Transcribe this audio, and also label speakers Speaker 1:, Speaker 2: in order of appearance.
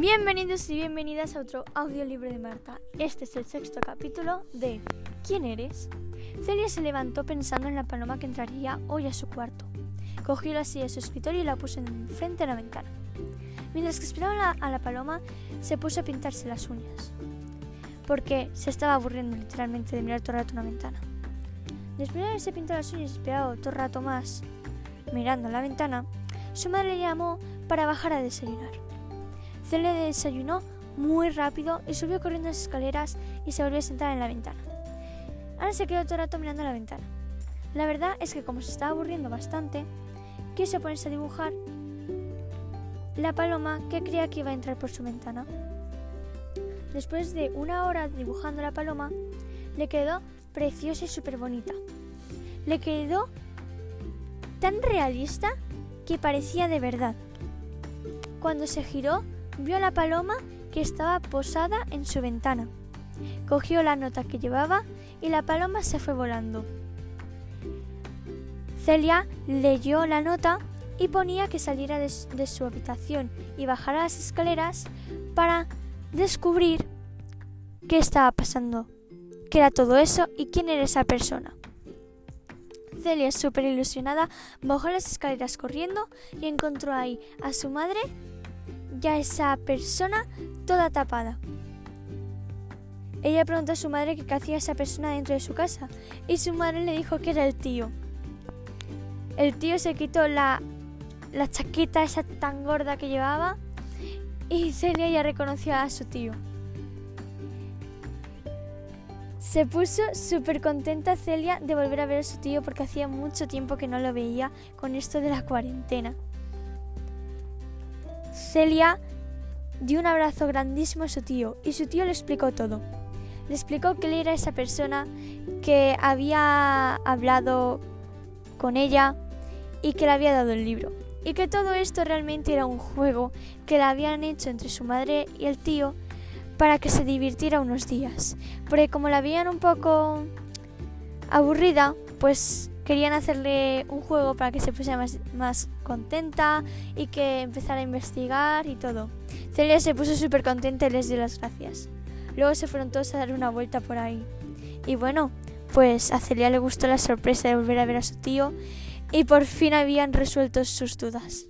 Speaker 1: Bienvenidos y bienvenidas a otro audiolibro de Marta. Este es el sexto capítulo de ¿Quién eres? Celia se levantó pensando en la paloma que entraría hoy a su cuarto. Cogió la silla de su escritorio y la puso enfrente de la ventana. Mientras que esperaba a la paloma, se puso a pintarse las uñas, porque se estaba aburriendo literalmente de mirar todo el rato una ventana. Después de haberse pintado las uñas y esperado todo el rato más, mirando a la ventana, su madre le llamó para bajar a desayunar. Celia desayunó muy rápido y subió corriendo las escaleras y se volvió a sentar en la ventana. Ahora se quedó todo el rato mirando la ventana. La verdad es que como se estaba aburriendo bastante, quiso ponerse a dibujar la paloma que creía que iba a entrar por su ventana. Después de una hora dibujando la paloma, le quedó preciosa y súper bonita. Le quedó tan realista que parecía de verdad. Cuando se giró, vio a la paloma que estaba posada en su ventana. Cogió la nota que llevaba y la paloma se fue volando. Celia leyó la nota y ponía que saliera de, su habitación y bajara las escaleras para descubrir qué estaba pasando, qué era todo eso y quién era esa persona. Celia, súper ilusionada, bajó las escaleras corriendo y encontró ahí a su madre ya esa persona toda tapada. Ella preguntó a su madre qué hacía esa persona dentro de su casa y su madre le dijo que era el tío. El tío se quitó la, la chaqueta esa tan gorda que llevaba y Celia ya reconoció a su tío. Se puso súper contenta Celia de volver a ver a su tío porque hacía mucho tiempo que no lo veía con esto de la cuarentena. Celia dio un abrazo grandísimo a su tío y su tío le explicó todo. Le explicó que él era esa persona que había hablado con ella y que le había dado el libro. Y que todo esto realmente era un juego que le habían hecho entre su madre y el tío para que se divirtiera unos días. Porque como la veían un poco aburrida, pues querían hacerle un juego para que se pusiera más, más contenta y que empezara a investigar y todo. Celia se puso súper contenta y les dio las gracias. Luego se fueron todos a dar una vuelta por ahí. Y bueno, pues a Celia le gustó la sorpresa de volver a ver a su tío y por fin habían resuelto sus dudas.